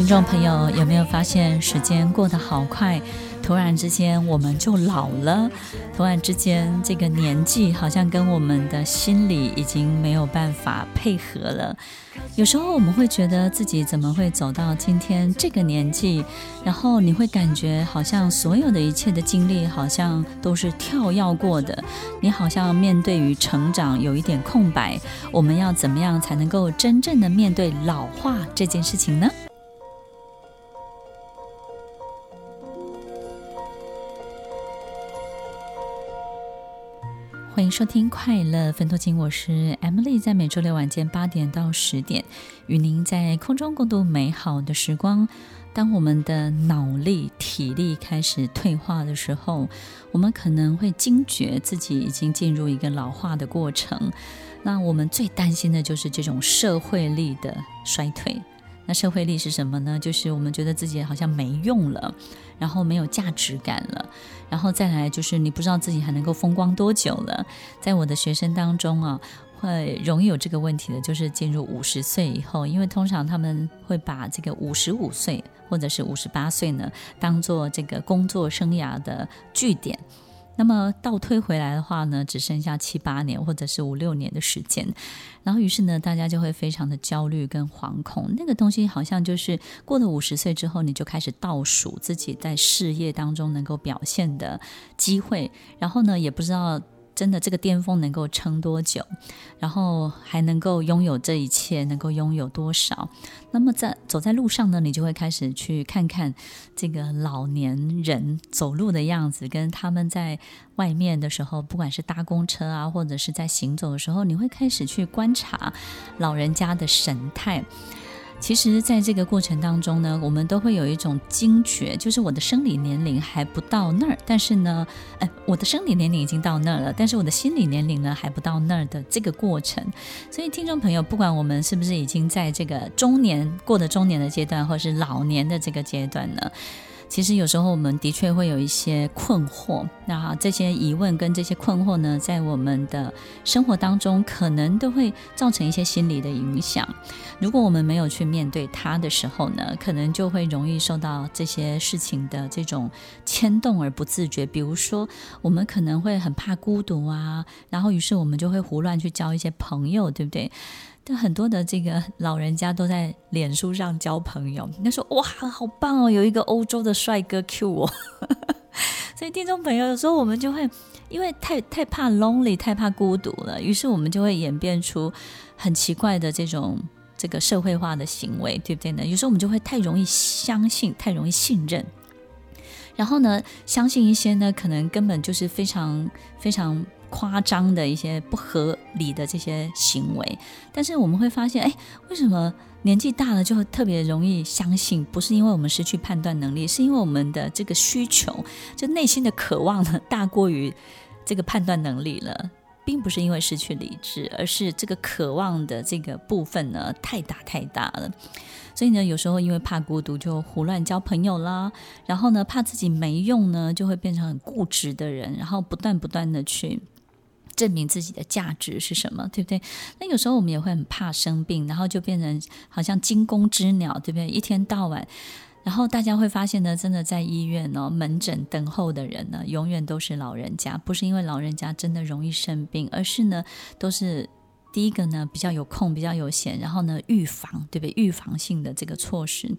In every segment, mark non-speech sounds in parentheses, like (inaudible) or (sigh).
听众朋友，有没有发现时间过得好快？突然之间我们就老了，突然之间这个年纪好像跟我们的心理已经没有办法配合了。有时候我们会觉得自己怎么会走到今天这个年纪，然后你会感觉好像所有的一切的经历好像都是跳跃过的，你好像面对于成长有一点空白。我们要怎么样才能够真正的面对老化这件事情呢？欢迎收听快乐分多金，我是 Emily，在每周六晚间八点到十点，与您在空中共度美好的时光。当我们的脑力、体力开始退化的时候，我们可能会惊觉自己已经进入一个老化的过程。那我们最担心的就是这种社会力的衰退。那社会力是什么呢？就是我们觉得自己好像没用了，然后没有价值感了，然后再来就是你不知道自己还能够风光多久了。在我的学生当中啊，会容易有这个问题的，就是进入五十岁以后，因为通常他们会把这个五十五岁或者是五十八岁呢，当做这个工作生涯的据点。那么倒推回来的话呢，只剩下七八年或者是五六年的时间，然后于是呢，大家就会非常的焦虑跟惶恐。那个东西好像就是过了五十岁之后，你就开始倒数自己在事业当中能够表现的机会，然后呢，也不知道。真的，这个巅峰能够撑多久？然后还能够拥有这一切，能够拥有多少？那么在走在路上呢，你就会开始去看看这个老年人走路的样子，跟他们在外面的时候，不管是搭公车啊，或者是在行走的时候，你会开始去观察老人家的神态。其实，在这个过程当中呢，我们都会有一种惊觉，就是我的生理年龄还不到那儿，但是呢，哎，我的生理年龄已经到那儿了，但是我的心理年龄呢还不到那儿的这个过程。所以，听众朋友，不管我们是不是已经在这个中年过的中年的阶段，或是老年的这个阶段呢？其实有时候我们的确会有一些困惑，那这些疑问跟这些困惑呢，在我们的生活当中可能都会造成一些心理的影响。如果我们没有去面对它的时候呢，可能就会容易受到这些事情的这种牵动而不自觉。比如说，我们可能会很怕孤独啊，然后于是我们就会胡乱去交一些朋友，对不对？但很多的这个老人家都在脸书上交朋友，他说：“哇，好棒哦，有一个欧洲的帅哥 Q 我。(laughs) ”所以听众朋友有时候我们就会因为太太怕 lonely，太怕孤独了，于是我们就会演变出很奇怪的这种这个社会化的行为，对不对呢？有时候我们就会太容易相信，太容易信任，然后呢，相信一些呢，可能根本就是非常非常。夸张的一些不合理的这些行为，但是我们会发现，哎，为什么年纪大了就特别容易相信？不是因为我们失去判断能力，是因为我们的这个需求，就内心的渴望呢，大过于这个判断能力了，并不是因为失去理智，而是这个渴望的这个部分呢，太大太大了。所以呢，有时候因为怕孤独，就胡乱交朋友啦；然后呢，怕自己没用呢，就会变成很固执的人，然后不断不断的去。证明自己的价值是什么，对不对？那有时候我们也会很怕生病，然后就变成好像惊弓之鸟，对不对？一天到晚，然后大家会发现呢，真的在医院哦，门诊等候的人呢，永远都是老人家，不是因为老人家真的容易生病，而是呢，都是第一个呢，比较有空，比较有闲，然后呢，预防，对不对？预防性的这个措施，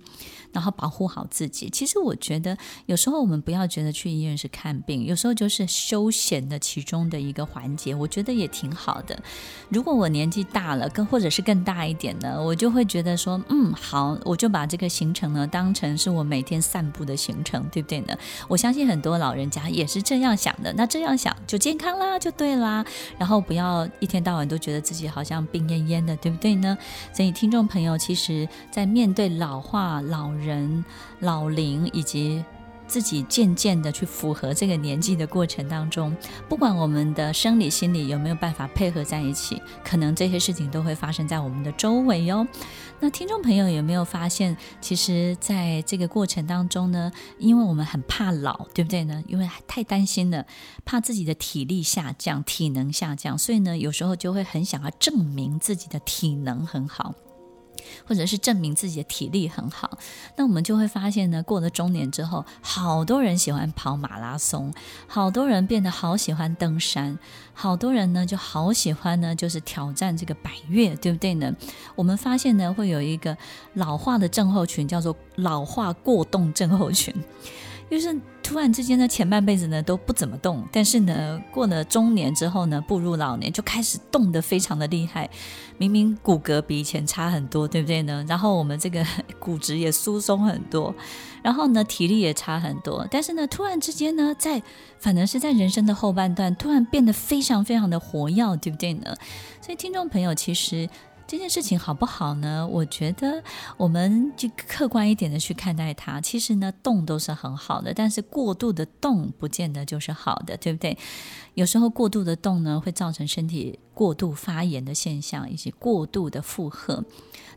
然后保护好自己。其实我觉得，有时候我们不要觉得去医院是看病，有时候就是休闲的其中的一个环节，我觉得也挺好的。如果我年纪大了，更或者是更大一点呢，我就会觉得说，嗯，好，我就把这个行程呢当成是我每天散步的行程，对不对呢？我相信很多老人家也是这样想的。那这样想就健康啦，就对啦。然后不要一天到晚都觉得自己。好像病恹恹的，对不对呢？所以听众朋友，其实，在面对老化、老人、老龄以及自己渐渐的去符合这个年纪的过程当中，不管我们的生理、心理有没有办法配合在一起，可能这些事情都会发生在我们的周围哟。那听众朋友有没有发现，其实在这个过程当中呢，因为我们很怕老，对不对呢？因为太担心了，怕自己的体力下降、体能下降，所以呢，有时候就会很想要证明自己的体能很好。或者是证明自己的体力很好，那我们就会发现呢，过了中年之后，好多人喜欢跑马拉松，好多人变得好喜欢登山，好多人呢就好喜欢呢，就是挑战这个百越，对不对呢？我们发现呢，会有一个老化的症候群，叫做老化过动症候群。就是突然之间呢，前半辈子呢都不怎么动，但是呢，过了中年之后呢，步入老年就开始动得非常的厉害。明明骨骼比以前差很多，对不对呢？然后我们这个 (laughs) 骨质也疏松很多，然后呢，体力也差很多。但是呢，突然之间呢，在反而是在人生的后半段，突然变得非常非常的活跃，对不对呢？所以听众朋友，其实。这件事情好不好呢？我觉得我们就客观一点的去看待它。其实呢，动都是很好的，但是过度的动不见得就是好的，对不对？有时候过度的动呢，会造成身体过度发炎的现象，以及过度的负荷。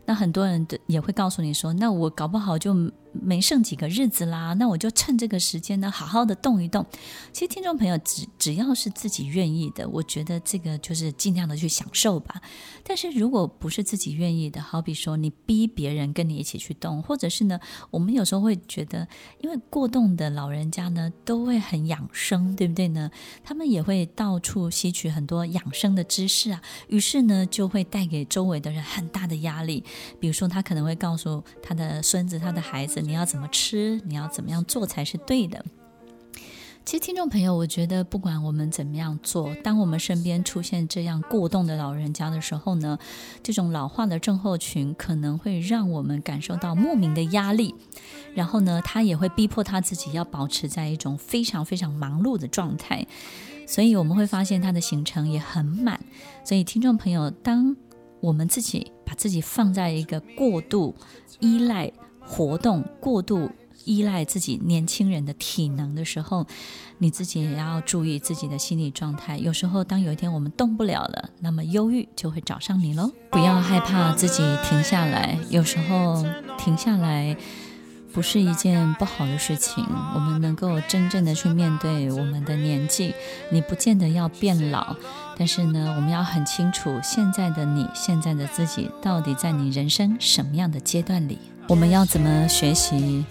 那很多人也会告诉你说，那我搞不好就没剩几个日子啦，那我就趁这个时间呢，好好的动一动。其实听众朋友，只只要是自己愿意的，我觉得这个就是尽量的去享受吧。但是如果不是自己愿意的，好比说你逼别人跟你一起去动，或者是呢，我们有时候会觉得，因为过动的老人家呢，都会很养生，对不对呢？他们也会到处吸取很多养生的知识是啊，于是呢，就会带给周围的人很大的压力。比如说，他可能会告诉他的孙子、他的孩子：“你要怎么吃？你要怎么样做才是对的？”其实，听众朋友，我觉得不管我们怎么样做，当我们身边出现这样过动的老人家的时候呢，这种老化的症候群可能会让我们感受到莫名的压力，然后呢，他也会逼迫他自己要保持在一种非常非常忙碌的状态，所以我们会发现他的行程也很满。所以，听众朋友，当我们自己把自己放在一个过度依赖活动、过度依赖自己年轻人的体能的时候，你自己也要注意自己的心理状态。有时候，当有一天我们动不了了，那么忧郁就会找上你喽。不要害怕自己停下来，有时候停下来不是一件不好的事情。我们能够真正的去面对我们的年纪，你不见得要变老。但是呢，我们要很清楚，现在的你，现在的自己，到底在你人生什么样的阶段里？我们要怎么学习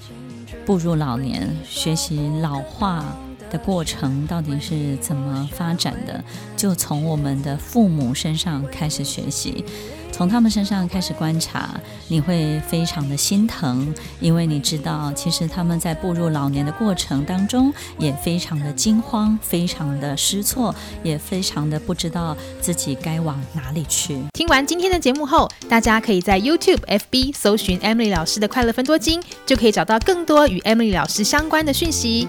步入老年，学习老化的过程到底是怎么发展的？就从我们的父母身上开始学习。从他们身上开始观察，你会非常的心疼，因为你知道，其实他们在步入老年的过程当中，也非常的惊慌，非常的失措，也非常的不知道自己该往哪里去。听完今天的节目后，大家可以在 YouTube、FB 搜寻 Emily 老师的快乐分多金，就可以找到更多与 Emily 老师相关的讯息。